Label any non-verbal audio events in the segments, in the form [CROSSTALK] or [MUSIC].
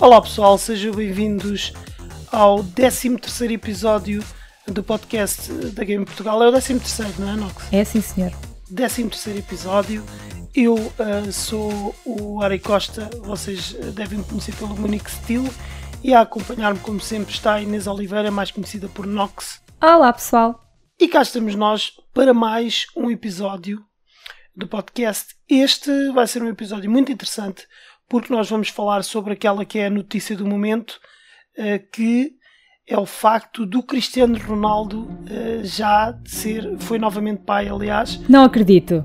Olá pessoal, sejam bem-vindos ao 13 episódio do podcast da Game Portugal. É o 13, não é, Nox? É sim, senhor. 13 episódio. Eu uh, sou o Ari Costa, vocês devem me conhecer pelo Monique Steel. E a acompanhar-me, como sempre, está a Inês Oliveira, mais conhecida por Nox. Olá pessoal. E cá estamos nós para mais um episódio do podcast. Este vai ser um episódio muito interessante porque nós vamos falar sobre aquela que é a notícia do momento, uh, que é o facto do Cristiano Ronaldo uh, já ser, foi novamente pai, aliás. Não acredito.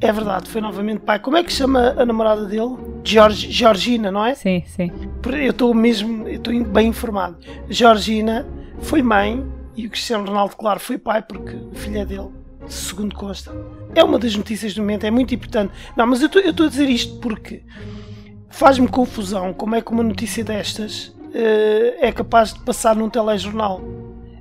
É verdade, foi novamente pai. Como é que chama a namorada dele? George, Georgina, não é? Sim, sim. Eu estou mesmo, eu estou bem informado. Georgina foi mãe e o Cristiano Ronaldo, claro, foi pai porque filha é dele, segundo consta. É uma das notícias do momento, é muito importante. Não, mas eu estou a dizer isto porque faz-me confusão como é que uma notícia destas uh, é capaz de passar num telejornal.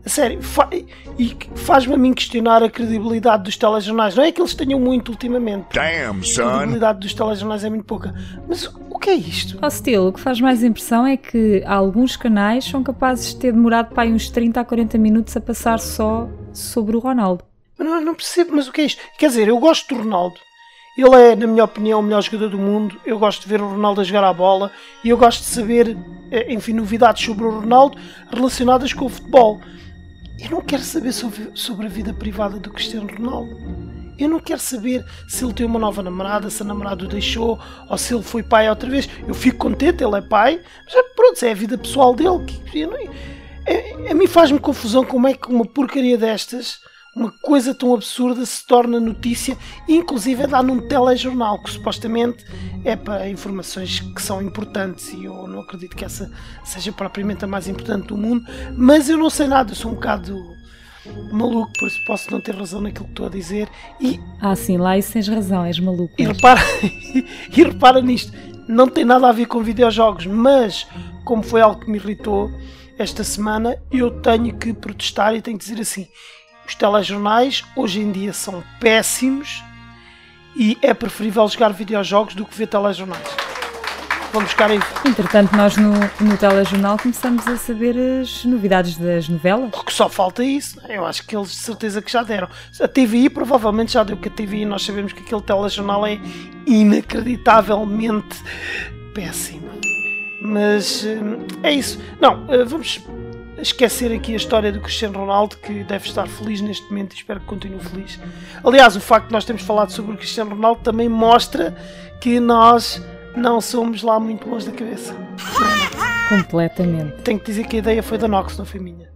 A sério, fa e faz-me a mim questionar a credibilidade dos telejornais. Não é que eles tenham muito ultimamente. Damn, son. A credibilidade dos telejornais é muito pouca. Mas o que é isto? Ao estilo, o que faz mais impressão é que alguns canais são capazes de ter demorado para aí uns 30 a 40 minutos a passar só sobre o Ronaldo. Mas não, não percebo, mas o que é isto? Quer dizer, eu gosto do Ronaldo. Ele é, na minha opinião, o melhor jogador do mundo. Eu gosto de ver o Ronaldo a jogar a bola e eu gosto de saber, eh, enfim, novidades sobre o Ronaldo relacionadas com o futebol. Eu não quero saber sobre, a vida privada do Cristiano Ronaldo. Eu não quero saber se ele tem uma nova namorada, se a namorada o deixou ou se ele foi pai outra vez. Eu fico contente, ele é pai, mas é, pronto, é a vida pessoal dele. Que, não, é, a mim faz-me confusão como é que uma porcaria destas uma coisa tão absurda se torna notícia, inclusive é dar num telejornal, que supostamente é para informações que são importantes e eu não acredito que essa seja propriamente a mais importante do mundo, mas eu não sei nada, eu sou um bocado maluco, por isso posso não ter razão naquilo que estou a dizer. E, ah, sim, lá isso tens razão, és maluco. E repara, [LAUGHS] e repara nisto, não tem nada a ver com videojogos, mas como foi algo que me irritou esta semana, eu tenho que protestar e tenho que dizer assim os telejornais hoje em dia são péssimos e é preferível jogar videojogos do que ver telejornais. Vamos buscar aí. Entretanto, nós no, no telejornal começamos a saber as novidades das novelas. Porque só falta isso. É? Eu acho que eles de certeza que já deram. A TVI provavelmente já deu, porque a TVI nós sabemos que aquele telejornal é inacreditavelmente péssimo. Mas hum, é isso. Não, eh, vamos esquecer aqui a história do Cristiano Ronaldo, que deve estar feliz neste momento e espero que continue feliz. Aliás, o facto de nós termos falado sobre o Cristiano Ronaldo também mostra que nós não somos lá muito longe da cabeça. Completamente. Tenho que dizer que a ideia foi da Nox, não foi minha.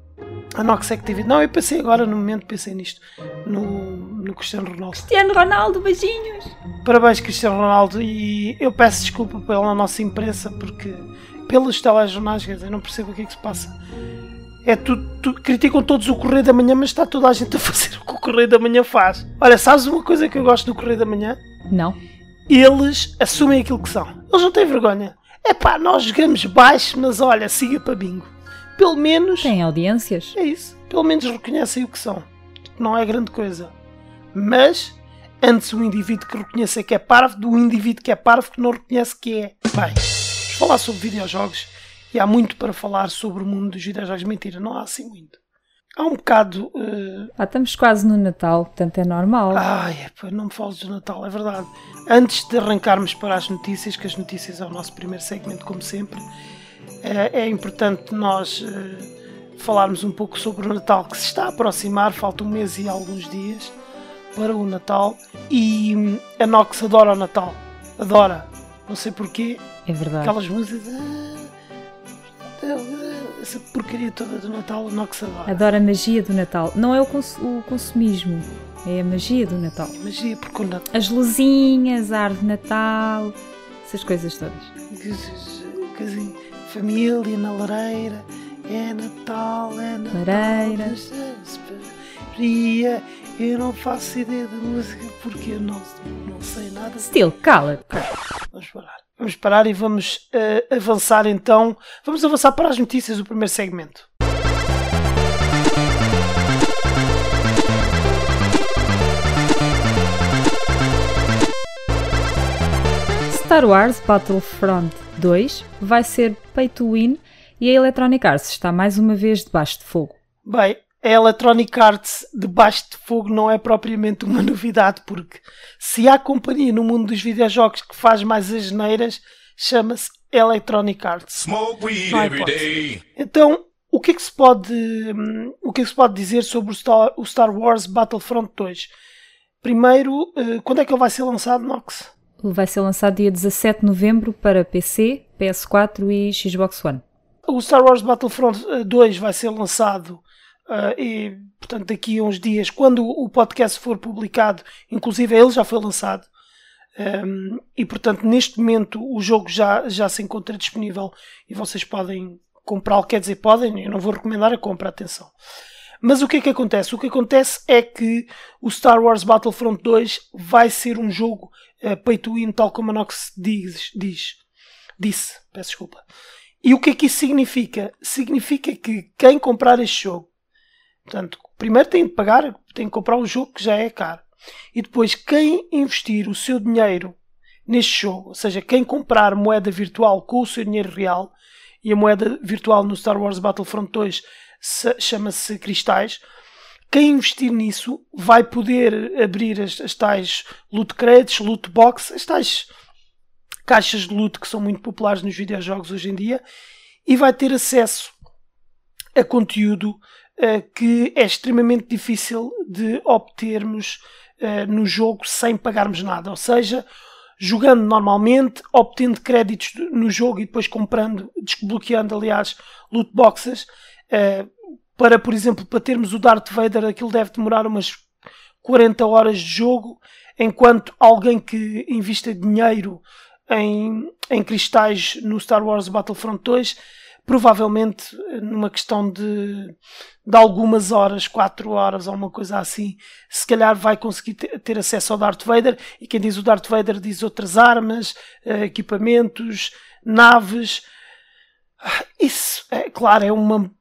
A Nox é que teve. Não, eu pensei agora, no momento, pensei nisto. No, no Cristiano Ronaldo. Cristiano Ronaldo, beijinhos! Parabéns, Cristiano Ronaldo. E eu peço desculpa pela nossa imprensa, porque pelos telejornais, quer dizer, não percebo o que é que se passa é tu, tu, criticam todos o Correio da Manhã, mas está toda a gente a [LAUGHS] fazer o que o Correio da Manhã faz. Olha, sabes uma coisa que eu gosto do Correio da Manhã? Não. Eles assumem aquilo que são. Eles não têm vergonha. É pá, nós jogamos baixo, mas olha, siga para bingo. Pelo menos. Tem audiências. É isso. Pelo menos reconhecem o que são. Não é grande coisa. Mas, antes o indivíduo que reconheça que é parvo, do indivíduo que é parvo que não reconhece que é. Bem, vamos falar sobre videojogos e há muito para falar sobre o mundo dos videojogos. Mentira, não há assim muito. Há um bocado. Uh... Ah, estamos quase no Natal, portanto é normal. Ai, não me fales do Natal, é verdade. Antes de arrancarmos para as notícias, que as notícias é o nosso primeiro segmento, como sempre, é, é importante nós uh, falarmos um pouco sobre o Natal que se está a aproximar, falta um mês e alguns dias para o Natal. E hum, a Nox adora o Natal, adora, não sei porquê. É verdade. Aquelas músicas. Uh essa porcaria toda do Natal, não que se adora. Adoro a magia do Natal. Não é o, cons o consumismo, é a magia do Natal. É magia, porque o Natal... As luzinhas, a árvore de Natal, essas coisas todas. Assim, família na lareira, é Natal, é Natal. Lareira. Eu não faço ideia de música porque eu não, não sei nada. Still, cala. Vamos parar. Vamos parar e vamos uh, avançar então. Vamos avançar para as notícias do primeiro segmento. Star Wars Battlefront 2 vai ser pay to win e a Electronic Arts está mais uma vez debaixo de fogo. Bem, a Electronic Arts debaixo de fogo não é propriamente uma [LAUGHS] novidade, porque se há companhia no mundo dos videojogos que faz mais as geneiras, chama-se Electronic Arts. Não então, o que é que se pode, hum, o que é que se pode dizer sobre o Star, o Star Wars Battlefront 2? Primeiro, eh, quando é que ele vai ser lançado, Nox? Ele vai ser lançado dia 17 de novembro para PC, PS4 e Xbox One. O Star Wars Battlefront 2 vai ser lançado Uh, e, portanto, daqui a uns dias, quando o podcast for publicado, inclusive ele já foi lançado, um, e portanto, neste momento o jogo já, já se encontra disponível e vocês podem comprá-lo. Quer dizer, podem, eu não vou recomendar a compra, atenção. Mas o que é que acontece? O que acontece é que o Star Wars Battlefront 2 vai ser um jogo uh, pay to win, tal como a Nox diz, diz, disse. Peço desculpa. E o que é que isso significa? Significa que quem comprar este jogo Portanto, primeiro tem de pagar, tem de comprar o jogo que já é caro. E depois, quem investir o seu dinheiro neste jogo, ou seja, quem comprar moeda virtual com o seu dinheiro real, e a moeda virtual no Star Wars Battlefront 2 chama-se cristais, quem investir nisso vai poder abrir as, as tais loot crates, loot box, as tais caixas de loot que são muito populares nos videojogos hoje em dia, e vai ter acesso a conteúdo que é extremamente difícil de obtermos uh, no jogo sem pagarmos nada. Ou seja, jogando normalmente, obtendo créditos no jogo e depois comprando, desbloqueando, aliás, loot boxes. Uh, para, por exemplo, para termos o Darth Vader, aquilo deve demorar umas 40 horas de jogo, enquanto alguém que invista dinheiro em, em cristais no Star Wars Battlefront 2 provavelmente numa questão de, de algumas horas, 4 horas ou uma coisa assim, se calhar vai conseguir ter acesso ao Darth Vader. E quem diz o Darth Vader diz outras armas, eh, equipamentos, naves. Ah, isso, é claro, é uma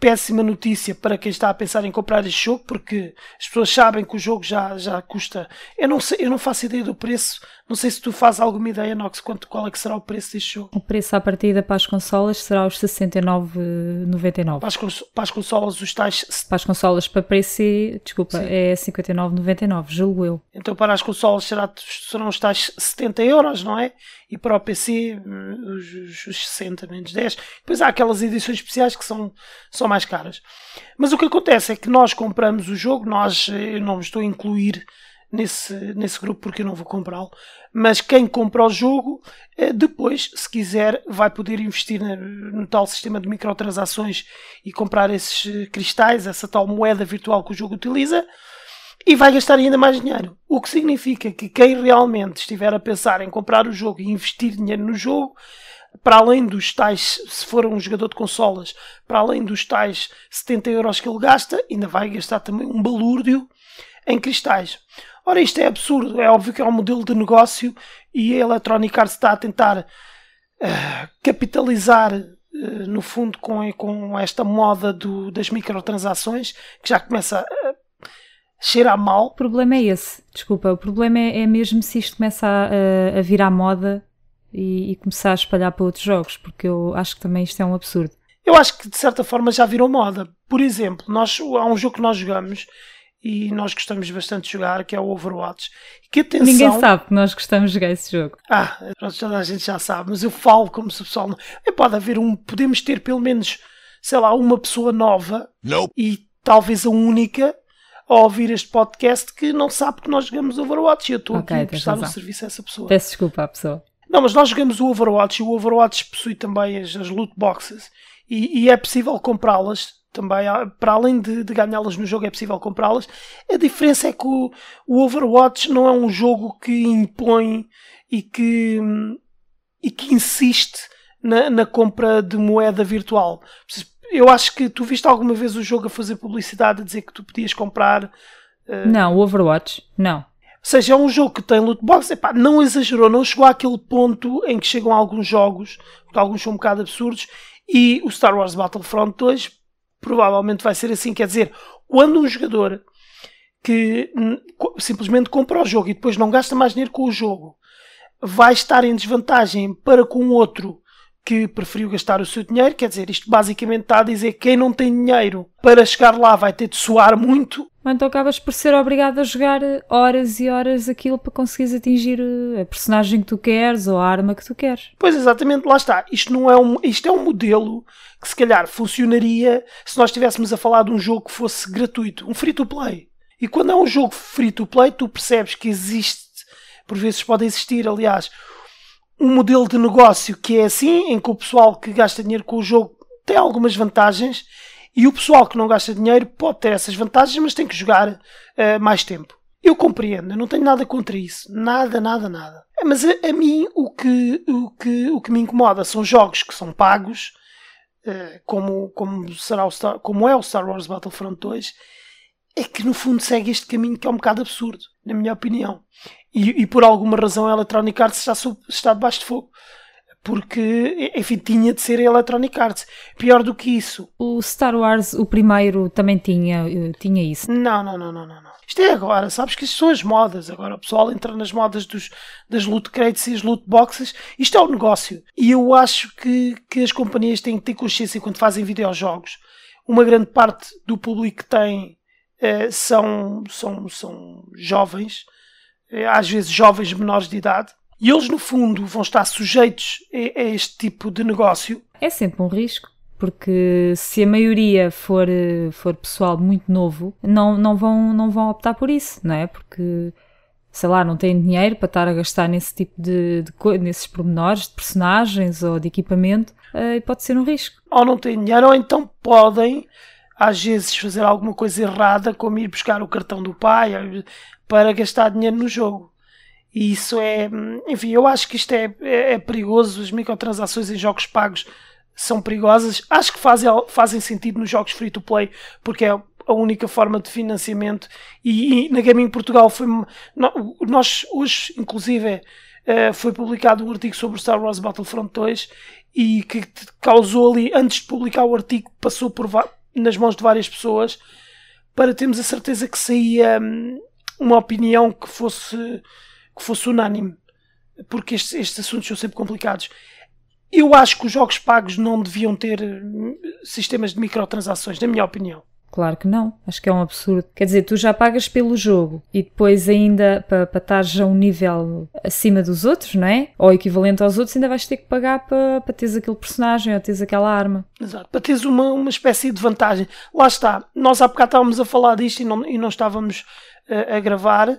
péssima notícia para quem está a pensar em comprar este jogo, porque as pessoas sabem que o jogo já, já custa. Eu não, sei, eu não faço ideia do preço. Não sei se tu fazes alguma ideia, Nox, quanto, qual é que será o preço deste jogo. O preço à partida para as consolas será os 69,99. Para as, para as consolas, os tais. Para as consolas para PC, desculpa, Sim. é 59,99, julgo eu. Então para as consolas será, serão os tais 70 euros, não é? E para o PC, os, os 60 menos 10. Depois há aquelas edições especiais que são, são mais caras. Mas o que acontece é que nós compramos o jogo, nós, eu não me estou a incluir nesse, nesse grupo porque eu não vou comprá-lo, mas quem compra o jogo, eh, depois, se quiser, vai poder investir no tal sistema de microtransações e comprar esses eh, cristais, essa tal moeda virtual que o jogo utiliza, e vai gastar ainda mais dinheiro. O que significa que quem realmente estiver a pensar em comprar o jogo e investir dinheiro no jogo, para além dos tais, se for um jogador de consolas, para além dos tais 70 euros que ele gasta, ainda vai gastar também um balúrdio em cristais. Ora, isto é absurdo. É óbvio que é um modelo de negócio e a Electronic Arts está a tentar uh, capitalizar, uh, no fundo, com, com esta moda do, das microtransações que já começa a cheirar mal. O problema é esse. Desculpa, o problema é, é mesmo se isto começa a, a virar moda e, e, começar a espalhar para outros jogos, porque eu acho que também isto é um absurdo. Eu acho que de certa forma já virou moda. Por exemplo, nós, há um jogo que nós jogamos e nós gostamos bastante de jogar, que é o Overwatch. Que atenção... Ninguém sabe que nós gostamos de jogar esse jogo. Ah, pronto, toda a gente já sabe, mas eu falo como se o pessoal não. É, pode haver um. Podemos ter pelo menos, sei lá, uma pessoa nova nope. e talvez a única a ouvir este podcast que não sabe que nós jogamos Overwatch e eu estou okay, aqui a prestar o serviço a essa pessoa. Peço desculpa à pessoa. Não, mas nós jogamos o Overwatch e o Overwatch possui também as, as loot boxes e, e é possível comprá-las também, para além de, de ganhá-las no jogo, é possível comprá-las. A diferença é que o, o, Overwatch não é um jogo que impõe e que, e que insiste na, na compra de moeda virtual. Eu acho que tu viste alguma vez o jogo a fazer publicidade a dizer que tu podias comprar. Uh... Não, o Overwatch, não. Ou seja, é um jogo que tem loot box, epá, não exagerou, não chegou àquele ponto em que chegam alguns jogos, porque alguns são um bocado absurdos, e o Star Wars Battlefront 2 provavelmente vai ser assim. Quer dizer, quando um jogador que simplesmente compra o jogo e depois não gasta mais dinheiro com o jogo, vai estar em desvantagem para com outro que preferiu gastar o seu dinheiro. Quer dizer, isto basicamente está a dizer que quem não tem dinheiro para chegar lá vai ter de suar muito. Mas então acabas por ser obrigado a jogar horas e horas aquilo para conseguires atingir eh, a personagem que tu queres ou a arma que tu queres. Pois exatamente, lá está. Isto não é um, isto é um modelo que se calhar funcionaria se nós estivéssemos a falar de um jogo que fosse gratuito, um free to play. E quando é um jogo free to play, tu percebes que existe, por vezes pode existir, aliás, um modelo de negócio que é assim, em que o pessoal que gasta dinheiro com o jogo tem algumas vantagens e o pessoal que não gasta dinheiro pode ter essas vantagens, mas tem que jogar uh, mais tempo. Eu compreendo, eu não tenho nada contra isso. Nada, nada, nada. Mas a, a, mim o que, o, que, o que me incomoda são jogos que são pagos, uh, como, como, será o Star, como é o Star Wars Battlefront 2, é que no fundo segue este caminho que é um bocado absurdo, na minha opinião. E, e por alguma razão a Electronic Arts está, está debaixo de fogo. Porque, enfim, tinha de ser a Electronic Arts. Pior do que isso. O Star Wars, o primeiro, também tinha, eh, tinha isso. Não, não, não, não, não. não. Isto é agora, sabes que isto são as modas. Agora o pessoal entra nas modas dos, das loot crates e as loot boxes. Isto é um negócio. E eu acho que, que as companhias têm que ter consciência quando fazem videojogos. Uma grande parte do público que tem eh, são, são, são jovens, eh, às vezes jovens menores de idade, e eles, no fundo, vão estar sujeitos a, a este tipo de negócio. É sempre um risco porque se a maioria for, for pessoal muito novo, não, não, vão, não vão optar por isso, não é? Porque, sei lá, não têm dinheiro para estar a gastar nesse tipo de, de nesses pormenores de personagens ou de equipamento, uh, e pode ser um risco. Ou não têm dinheiro, ou então podem às vezes fazer alguma coisa errada, como ir buscar o cartão do pai para gastar dinheiro no jogo. E isso é. Enfim, eu acho que isto é, é, é perigoso. As microtransações em jogos pagos são perigosas. Acho que fazem, fazem sentido nos jogos free to play, porque é a única forma de financiamento. E, e na Gaming Portugal foi. Nós, hoje, inclusive, eh, foi publicado um artigo sobre Star Wars Battlefront 2 e que causou ali, antes de publicar o artigo, passou por nas mãos de várias pessoas para termos a certeza que saía hum, uma opinião que fosse, que fosse unânime. Porque estes, estes assuntos são sempre complicados. Eu acho que os jogos pagos não deviam ter hum, sistemas de microtransações, na minha opinião. Claro que não, acho que é um absurdo. Quer dizer, tu já pagas pelo jogo e depois ainda para, para estares a um nível acima dos outros, não é? Ou equivalente aos outros, ainda vais ter que pagar para, para teres aquele personagem ou teres aquela arma. Exato, para teres uma, uma espécie de vantagem. Lá está, nós há bocado estávamos a falar disto e não, e não estávamos uh, a gravar,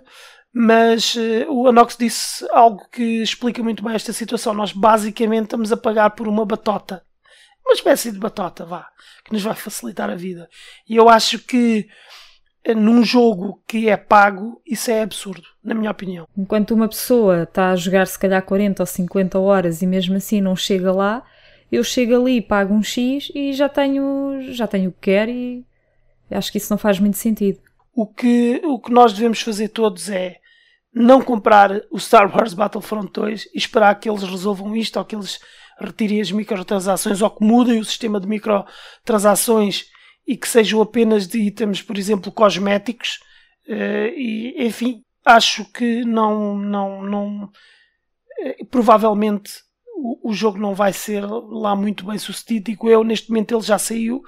mas uh, o Anox disse algo que explica muito bem esta situação. Nós basicamente estamos a pagar por uma batota. Uma espécie de batota, vá que nos vai facilitar a vida. E eu acho que eh, num jogo que é pago, isso é absurdo, na minha opinião. Enquanto uma pessoa está a jogar se calhar 40 ou 50 horas e mesmo assim não chega lá, eu chego ali, pago um X e já tenho, já tenho o que quero e acho que isso não faz muito sentido. O que, o que nós devemos fazer todos é não comprar o Star Wars Battlefront 2 e esperar que eles resolvam isto ou que eles retirem as microtransações ou que mudem o sistema de microtransações e que sejam apenas de itens, por exemplo, cosméticos. Uh, e, enfim, acho que não, não, não uh, provavelmente o, o, jogo não vai ser lá muito bem sucedido. Digo eu, neste momento ele já saiu.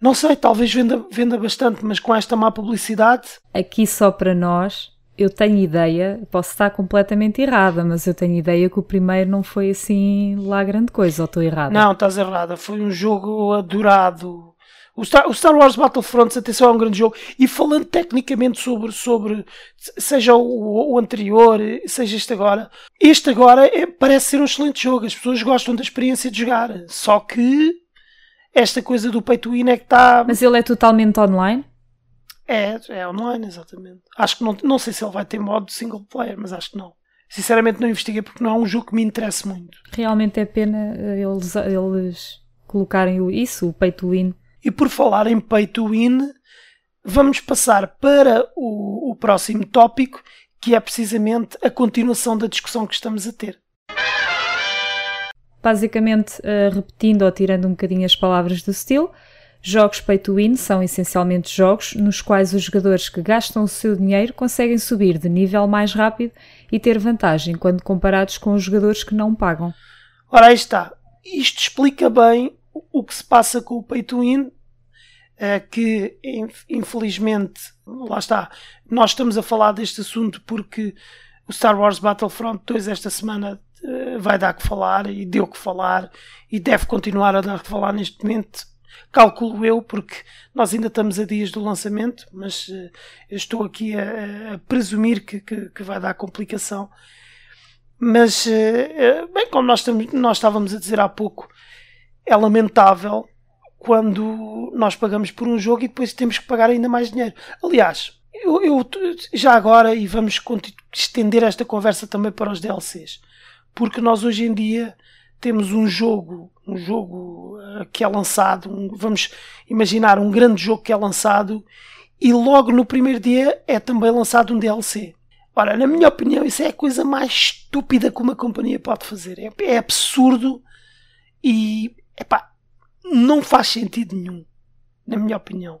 Não sei, talvez venda, venda bastante, mas com esta má publicidade. Aqui só para nós, eu tenho ideia, posso estar completamente errada, mas eu tenho ideia que o primeiro não foi assim lá grande coisa, ou estou errada? Não, estás errada. Foi um jogo adorado. O Star, o Star Wars Battlefront, atenção, é um grande jogo. E falando tecnicamente sobre, sobre seja o, o anterior, seja este agora, este agora é, parece ser um excelente jogo. As pessoas gostam da experiência de jogar. Só que esta coisa do pay to win é que está. Mas ele é totalmente online? É, é online, exatamente. Acho que não, não sei se ele vai ter modo single player, mas acho que não. Sinceramente não investiguei porque não é um jogo que me interessa muito. Realmente é pena eh, eles, eles colocarem isso, o pay to win. E por falar em pay to win, vamos passar para o, o próximo tópico, que é precisamente a continuação da discussão que estamos a ter. Basicamente, uh, repetindo ou tirando um bocadinho as palavras do estilo, Jogos pay to win são essencialmente jogos nos quais os jogadores que gastam o seu dinheiro conseguem subir de nível mais rápido e ter vantagem quando comparados com os jogadores que não pagam. Ora, aí está. Isto explica bem o que se passa com o pay to win, eh, que infelizmente, lá está, nós estamos a falar deste assunto porque o Star Wars Battlefront 2 esta semana eh, vai dar que falar e deu que falar e deve continuar a dar que falar neste momento calculo eu, porque nós ainda estamos a dias do lançamento, mas uh, eu estou aqui a, a presumir que, que, que, vai dar complicação. Mas, uh, bem, como nós, nós estávamos a dizer há pouco, é lamentável quando nós pagamos por um jogo e depois temos que pagar ainda mais dinheiro. Aliás, eu, eu já agora, e vamos estender esta conversa também para os DLCs, porque nós hoje em dia temos um jogo, um jogo uh, que é lançado, um, vamos imaginar um grande jogo que é lançado e logo no primeiro dia é também lançado um DLC. Ora, na minha opinião, isso é a coisa mais estúpida que uma companhia pode fazer. É, é absurdo e epá, não faz sentido nenhum, na minha opinião.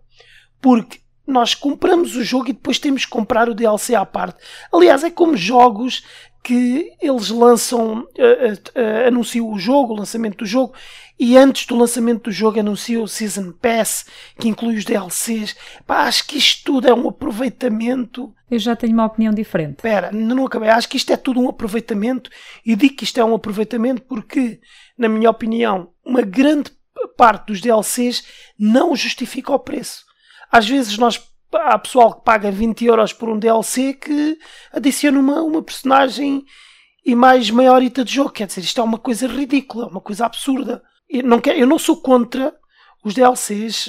Porque nós compramos o jogo e depois temos que comprar o DLC à parte. Aliás, é como jogos que eles lançam, uh, uh, anunciam o jogo, o lançamento do jogo, e antes do lançamento do jogo anunciam o Season Pass, que inclui os DLCs. Pá, acho que isto tudo é um aproveitamento. Eu já tenho uma opinião diferente. Espera, não acabei. Acho que isto é tudo um aproveitamento, e digo que isto é um aproveitamento porque, na minha opinião, uma grande parte dos DLCs não justifica o preço. Às vezes nós há pessoal que paga 20 euros por um DLC que adiciona uma, uma personagem e mais meia horita de jogo. Quer dizer, isto é uma coisa ridícula, uma coisa absurda. Eu não, quero, eu não sou contra os DLCs,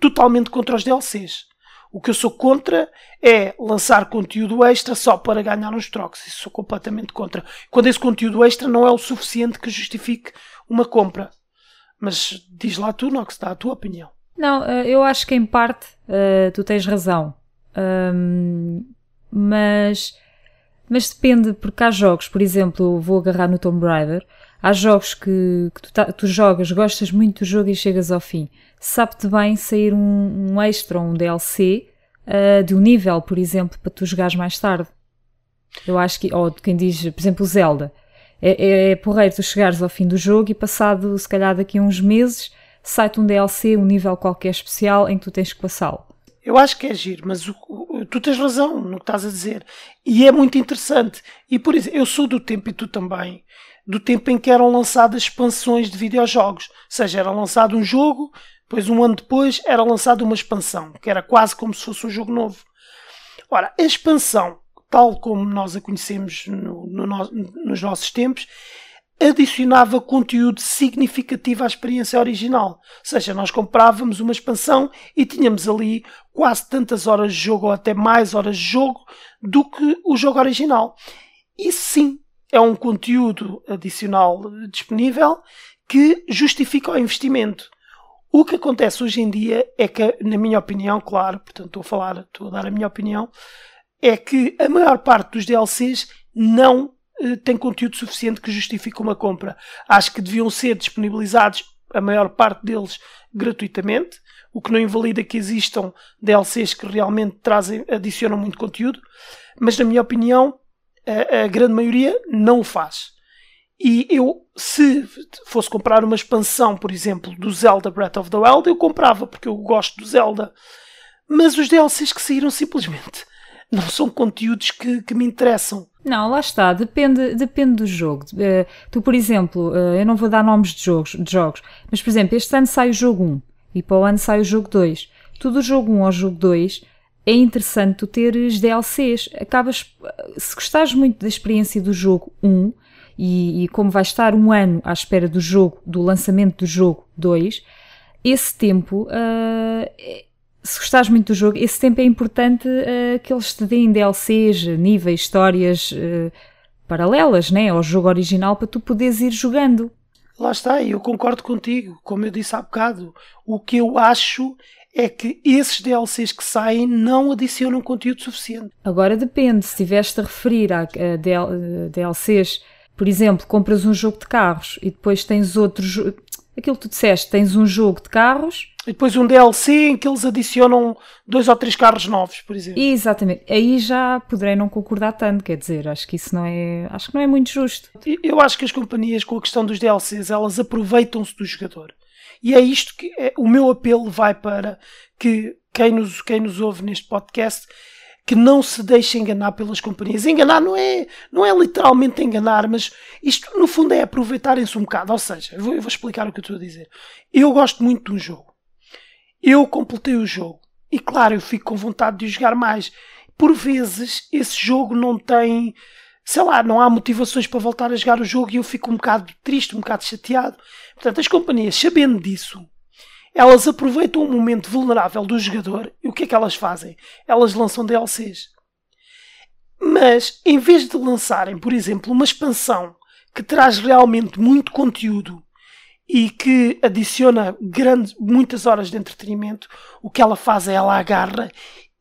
totalmente contra os DLCs. O que eu sou contra é lançar conteúdo extra só para ganhar uns trocos. Isso sou completamente contra. Quando esse conteúdo extra não é o suficiente que justifique uma compra. Mas diz lá tu, Nox, dá a tua opinião. Não, eh, eu acho que em parte uh, tu tens razão. Um, mas, mas depende, porque há jogos, por exemplo, vou agarrar no Tomb Raider, há jogos que, que tu, tá, tu, jogas, gostas muito do jogo e chegas ao fim. Sabe-te bem sair um, um, extra um DLC uh, de um nível, por exemplo, para tu jogares mais tarde. Eu acho que, ou quem diz, por exemplo, o Zelda. É, é, é porreiro tu chegares ao fim do jogo e passado, se calhar daqui a uns meses, sai-te um DLC, um nível qualquer especial em que tu tens que passá-lo. Eu acho que é giro, mas o, o, tu tens razão no que estás a dizer. E é muito interessante. E por isso, eu sou do tempo, e tu também, do tempo em que eram lançadas expansões de videojogos. Ou seja, era lançado um jogo, depois um ano depois era lançada uma expansão, que era quase como se fosse um jogo novo. Ora, a expansão, tal como nós a conhecemos no, no, nos nossos tempos, adicionava conteúdo significativo à experiência original. Ou seja, nós comprávamos uma expansão e tínhamos ali quase tantas horas de jogo ou até mais horas de jogo do que o jogo original. E sim, é um conteúdo adicional disponível que justifica o investimento. O que acontece hoje em dia é que, na minha opinião, claro, portanto estou a falar, estou a dar a minha opinião, é que a maior parte dos DLCs não tem conteúdo suficiente que justifique uma compra. Acho que deviam ser disponibilizados, a maior parte deles, gratuitamente, o que não invalida que existam DLCs que realmente trazem, adicionam muito conteúdo, mas na minha opinião, a, a grande maioria não o faz. E eu, se fosse comprar uma expansão, por exemplo, do Zelda Breath of the Wild, eu comprava, porque eu gosto do Zelda. Mas os DLCs que saíram simplesmente [LAUGHS] não são conteúdos que, que me interessam. Não, lá está, depende, depende do jogo. Uh, tu, por exemplo, uh, eu não vou dar nomes de jogos, de jogos, mas por exemplo, este ano sai o jogo 1 e para o ano sai o jogo 2. Tu do jogo 1 ao jogo 2 é interessante tu teres DLCs. Acabas, se gostares muito da experiência do jogo 1 e, e como vais estar um ano à espera do jogo, do lançamento do jogo 2, esse tempo uh, se gostares muito do jogo, esse tempo é importante uh, que eles te deem DLCs, níveis, histórias uh, paralelas né, ao jogo original para tu poderes ir jogando. Lá está, eu concordo contigo. Como eu disse há bocado, o que eu acho é que esses DLCs que saem não adicionam conteúdo suficiente. Agora depende, se estiveste a referir a, a DL, DLCs, por exemplo, compras um jogo de carros e depois tens outro aquilo que tu disseste, tens um jogo de carros. E depois um DLC em que eles adicionam dois ou três carros novos, por exemplo. Exatamente. Aí já poderei não concordar tanto, quer dizer, acho que isso não é, acho que não é muito justo. Eu acho que as companhias com a questão dos DLCs, elas aproveitam-se do jogador. E é isto que é, o meu apelo vai para que quem nos, quem nos ouve neste podcast que não se deixe enganar pelas companhias. Enganar não é, não é literalmente enganar, mas isto no fundo é aproveitarem-se um bocado. Ou seja, eu vou, eu vou explicar o que eu estou a dizer. Eu gosto muito de um jogo. Eu completei o jogo. E claro, eu fico com vontade de jogar mais. Por vezes, esse jogo não tem, sei lá, não há motivações para voltar a jogar o jogo e eu fico um bocado triste, um bocado chateado. Portanto, as companhias, sabendo disso, elas aproveitam o momento vulnerável do jogador e o que é que elas fazem? Elas lançam DLCs. Mas, em vez de lançarem, por exemplo, uma expansão que traz realmente muito conteúdo e que adiciona grande, muitas horas de entretenimento, o que ela faz é ela agarra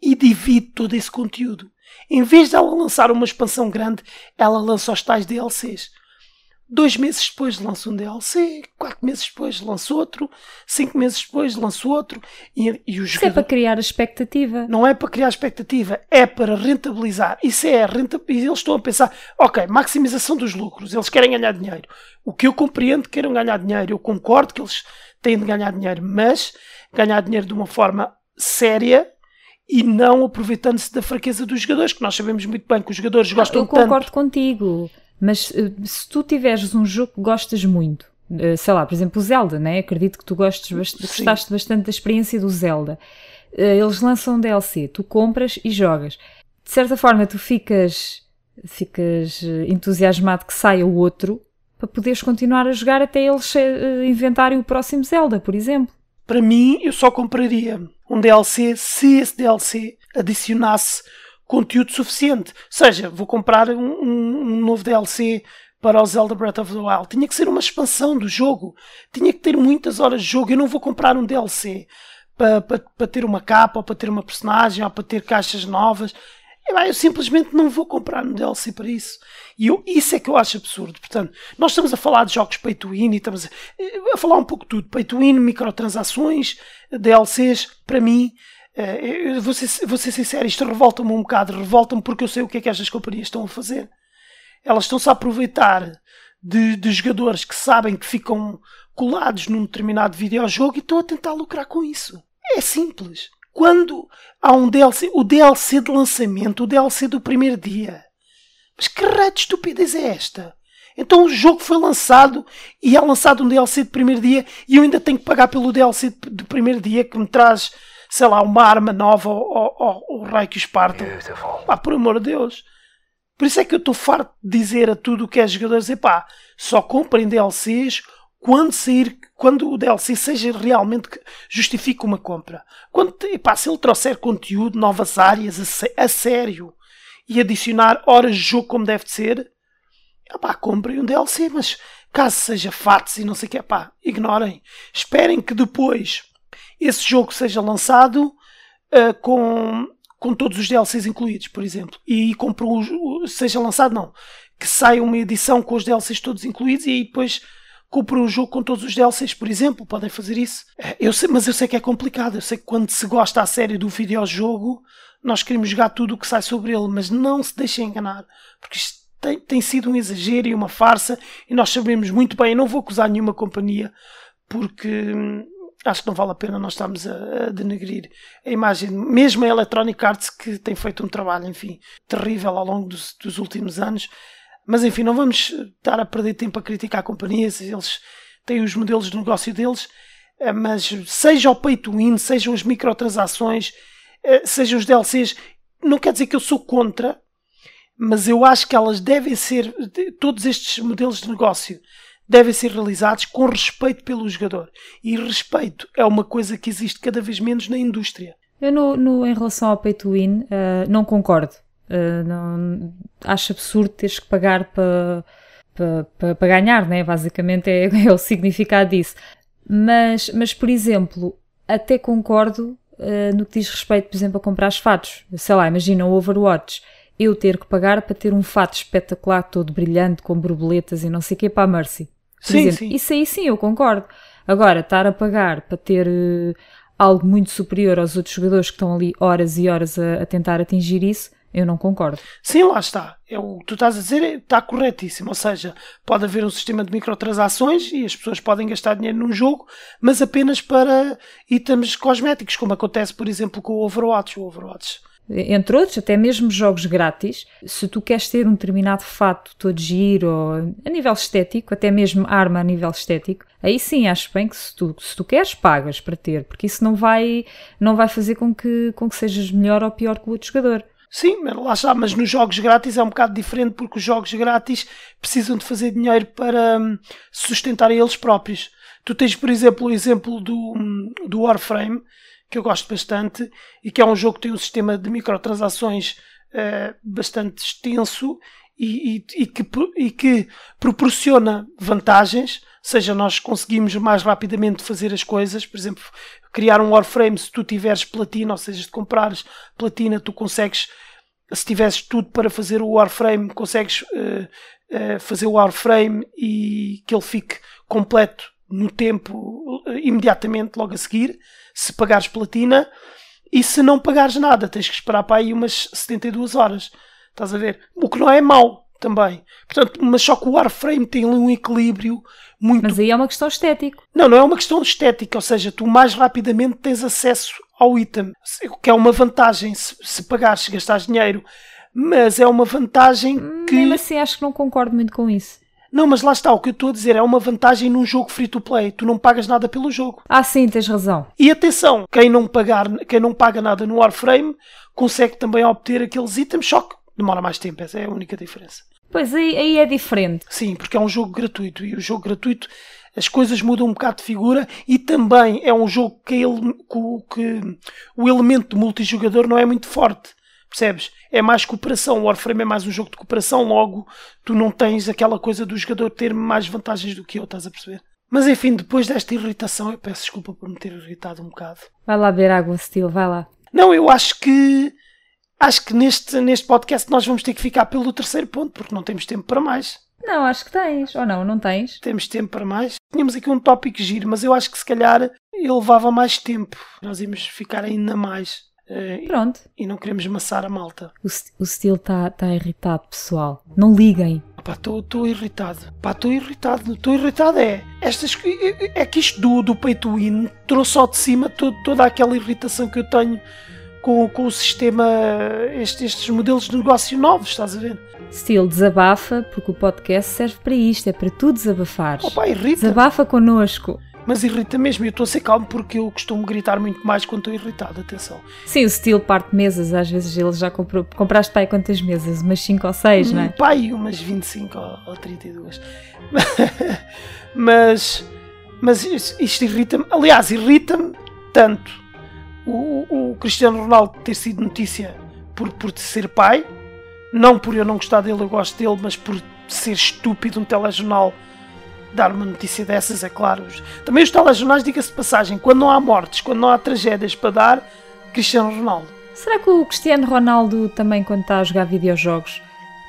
e divide todo esse conteúdo. Em vez de ela lançar uma expansão grande, ela lança os tais DLCs. Dois meses depois lança um DLC, quatro meses depois lança outro, cinco meses depois lança outro. E, e o jogador... Isso é para criar expectativa. Não é para criar expectativa, é para rentabilizar. Isso é rentabilizar. Eles estão a pensar, ok, maximização dos lucros, eles querem ganhar dinheiro. O que eu compreendo que queiram ganhar dinheiro, eu concordo que eles têm de ganhar dinheiro, mas ganhar dinheiro de uma forma séria e não aproveitando-se da fraqueza dos jogadores, que nós sabemos muito bem que os jogadores gostam tanto. Eu concordo tanto. contigo. Mas eh, se tu tiveres um jogo que gostas muito, eh, sei lá, por exemplo, o Zelda, né? Acredito que tu gostes, gostaste bastante da experiência do Zelda. Eh, eles lançam um DLC, tu compras e jogas. De certa forma, tu ficas, ficas entusiasmado que saia o outro para poderes continuar a jogar até eles inventarem o próximo Zelda, por exemplo. Para mim, eu só compraria um DLC se esse DLC adicionasse conteúdo suficiente. Seja, vou comprar um, um, novo DLC para o Zelda Breath of the Wild. Tinha que ser uma expansão do jogo. Tinha que ter muitas horas de jogo. Eu não vou comprar um DLC para, para, para ter uma capa, ou para ter uma personagem, ou para ter caixas novas. Eu simplesmente não vou comprar um DLC para isso. E eu, isso é que eu acho absurdo. Portanto, nós estamos a falar de jogos pay to win e estamos a, a falar um pouco de tudo. Pay to win, microtransações, DLCs. Para mim, eu vou ser, vou ser sincero, isto revolta-me um bocado, revolta-me porque eu sei o que é que estas companhias estão a fazer. Elas estão-se a aproveitar de, de, jogadores que sabem que ficam colados num determinado videojogo e estão a tentar lucrar com isso. É simples. Quando há um DLC, o DLC de lançamento, o DLC do primeiro dia. Mas que raio de estupidez é esta? Então o jogo foi lançado e é lançado um DLC de primeiro dia e eu ainda tenho que pagar pelo DLC de primeiro dia que me traz sei lá, uma arma nova ao, rei que os partam. Pá, por amor de Deus. Por isso é que eu estou farto de dizer a tudo o que é jogadores, pá, só comprem DLCs quando sair, quando o DLC seja realmente que justifique uma compra. Quando, epá, se ele trouxer conteúdo, novas áreas a, a sério e adicionar horas de jogo como deve de ser, epá, comprem um DLC, mas caso seja fatos e não sei o que, pá, ignorem. Esperem que depois esse jogo seja lançado uh, com, com todos os DLCs incluídos, por exemplo. E compro o, seja lançado, não. Que saia uma edição com os DLCs todos incluídos e depois compro o jogo com todos os DLCs, por exemplo. Podem fazer isso. Eh, eu sei, mas eu sei que é complicado. Eu sei que quando se gosta a série do videojogo, nós queremos jogar tudo o que sai sobre ele, mas não se deixem enganar. Porque isto tem, tem sido um exagero e uma farsa e nós sabemos muito bem. Eu não vou acusar nenhuma companhia porque hum, acho que não vale a pena nós estarmos a, a, denegrir a imagem, mesmo a Electronic Arts que tem feito um trabalho, enfim, terrível ao longo dos, dos últimos anos. Mas enfim, não vamos estar a perder tempo a criticar companhias, eles têm os modelos de negócio deles, eh, mas seja o pay to win, sejam as microtransações, eh, sejam os DLCs, não quer dizer que eu sou contra, mas eu acho que elas devem ser, todos estes modelos de negócio devem ser realizados com respeito pelo jogador. E respeito é uma coisa que existe cada vez menos na indústria. Eu, no, no em relação ao pay to win, uh, não concordo. Uh, não, acho absurdo teres que pagar para pa, pa, ganhar, né? basicamente é, [LAUGHS] é, o significado disso. Mas, mas, por exemplo, até concordo uh, no que diz respeito, por exemplo, a comprar os fatos. Sei lá, imagina o Overwatch. Eu ter que pagar para ter um fato espetacular, todo brilhante, com borboletas e não sei o que, para a Mercy. Sim, exemplo, sim. isso aí sim, eu concordo. Agora, estar a pagar para ter uh, algo muito superior aos outros jogadores que estão ali horas e horas a, a tentar atingir isso, eu não concordo. Sim, lá está. É o que tu estás a dizer está corretíssimo. Ou seja, pode haver um sistema de microtransações e as pessoas podem gastar dinheiro num jogo, mas apenas para itens cosméticos, como acontece, por exemplo, com o Overwatch. O Overwatch entre outros, até mesmo jogos grátis, se tu queres ter um determinado fato todo giro ou a nível estético, até mesmo arma a nível estético, aí sim acho bem que se tu, se tu queres, pagas para ter, porque isso não vai, não vai fazer com que, com que sejas melhor ou pior que o outro jogador. Sim, lá está, mas nos jogos grátis é um bocado diferente porque os jogos grátis precisam de fazer dinheiro para hum, sustentar eles próprios. Tu tens, por exemplo, o exemplo do, hum, do Warframe, que eu gosto bastante, e que é um jogo que tem um sistema de microtransações uh, bastante extenso e, e, e, que, e que proporciona vantagens, seja nós conseguimos mais rapidamente fazer as coisas, por exemplo, criar um Warframe, se tu tiveres platina, ou seja, se comprares platina, tu consegues, se tiveres tudo para fazer o Warframe, consegues uh, uh, fazer o Warframe e que ele fique completo no tempo, uh, imediatamente, logo a seguir, se pagares platina, e se não pagares nada, tens que esperar para aí umas 72 horas. Estás a ver? O que não é mau também. Portanto, mas só que o Warframe tem ali um equilíbrio muito. Mas aí é uma questão estética. Não, não é uma questão estética, ou seja, tu mais rapidamente tens acesso ao item, que é uma vantagem se, se pagares, se gastares dinheiro, mas é uma vantagem que. Mesmo assim, acho que não concordo muito com isso. Não, mas lá está, o que eu estou a dizer é uma vantagem num jogo free to play. Tu não pagas nada pelo jogo. Ah, sim, tens razão. E atenção, quem não, pagar, quem não paga nada no Warframe consegue também obter aqueles itens, só que demora mais tempo, essa é a única diferença. Pois aí, aí é diferente. Sim, porque é um jogo gratuito e o jogo gratuito as coisas mudam um bocado de figura e também é um jogo que, ele, que, que o elemento multijogador não é muito forte. Percebes? É mais cooperação. O Warframe é mais um jogo de cooperação, logo tu não tens aquela coisa do jogador ter mais vantagens do que eu, estás a perceber? Mas enfim, depois desta irritação, eu peço desculpa por me ter irritado um bocado. Vai lá beber água, Steel, vai lá. Não, eu acho que acho que neste, neste podcast nós vamos ter que ficar pelo terceiro ponto, porque não temos tempo para mais. Não, acho que tens. Ou não, não tens? Temos tempo para mais. Tínhamos aqui um tópico giro, mas eu acho que se calhar ele levava mais tempo. Nós íamos ficar ainda mais. Uh, Pronto. E, e não queremos maçar a malta. O, o Steel está tá irritado, pessoal. Não liguem. Estou irritado. Pá, estou irritado. Estou irritado é. Estas, é, é que isto do, do pay to win trouxe ao de cima toda aquela irritação que eu tenho com, com o sistema, este, estes modelos de negócio novos, estás a ver? Steel desabafa, porque o podcast serve para isto, é para tu desabafares. Opa, irrita. Desabafa connosco. Mas irrita mesmo, eu estou a ser calmo porque eu costumo gritar muito mais quando estou irritado, atenção. Sim, o Steel parte mesas, às vezes ele já comprou. Compraste pai quantas mesas? Umas 5 ou 6, não é? Pai, umas 25 ou, ou 32. [LAUGHS] mas. Mas isto irrita-me. Aliás, irrita-me tanto o, o, Cristiano Ronaldo ter sido notícia por, por ser pai, não por eu não gostar dele, eu gosto dele, mas por ser estúpido um telejornal dar uma notícia dessas, é claro. Também os telejornais, diga-se de passagem, quando não há mortes, quando não há tragédias para dar, Cristiano Ronaldo. Será que o Cristiano Ronaldo também, quando está a jogar videojogos,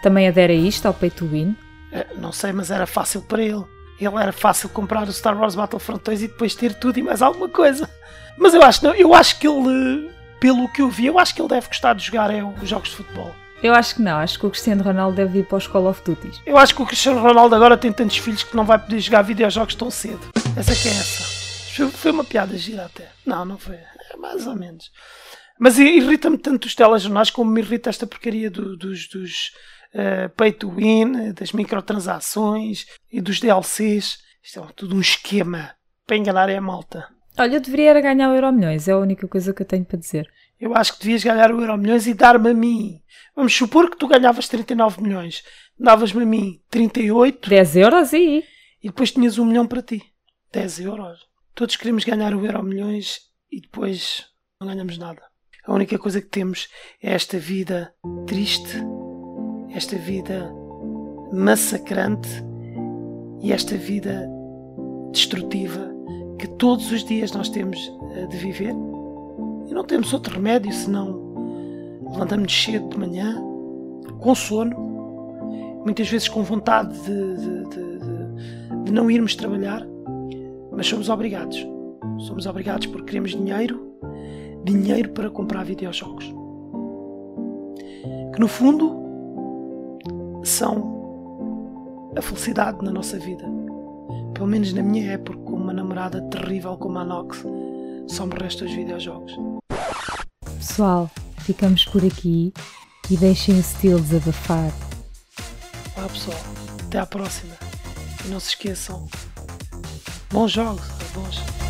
também adere a isto, ao pay to win? É, não sei, mas era fácil para ele. Ele era fácil comprar o Star Wars Battlefront 2 e depois ter tudo e mais alguma coisa. Mas eu acho, não, eu acho que ele, pelo que eu vi, eu acho que ele deve gostar de jogar é, os jogos de futebol. Eu acho que não, acho que o Cristiano Ronaldo deve ir para os Call of Duty. Eu acho que o Cristiano Ronaldo agora tem tantos filhos que não vai poder jogar videojogos tão cedo. Essa que é essa. Foi uma piada gira até. Não, não foi. É mais ou menos. Mas irrita-me tanto os telejornais como me irrita esta porcaria do, dos, dos uh, pay to win, das microtransações e dos DLCs. Isto é tudo um esquema para enganar a malta. Olha, eu deveria ganhar o Euro Milhões, é a única coisa que eu tenho para dizer. Eu acho que devias ganhar o Euro Milhões e dar-me a mim. Vamos supor que tu ganhavas 39 milhões. Davas-me a mim 38. 10 euros e. E depois tinhas um milhão para ti. 10 euros. Todos queremos ganhar o Euro Milhões e depois não ganhamos nada. A única coisa que temos é esta vida triste, esta vida massacrante e esta vida destrutiva que todos os dias nós temos eh, de viver e não temos outro remédio senão levantamos-nos cedo de manhã, com sono, muitas vezes com vontade de, de, de, de não irmos trabalhar, Mas somos obrigados. Somos obrigados porque queremos dinheiro, dinheiro para comprar videojogos. Que no fundo são a felicidade na nossa vida. Pelo menos na minha época, com uma namorada terrível como a Nox, só me restam os videojogos. Pessoal, ficamos por aqui e deixem o Steel desabafar. Olá pessoal, até à próxima. E não se esqueçam, bons jogos, bons.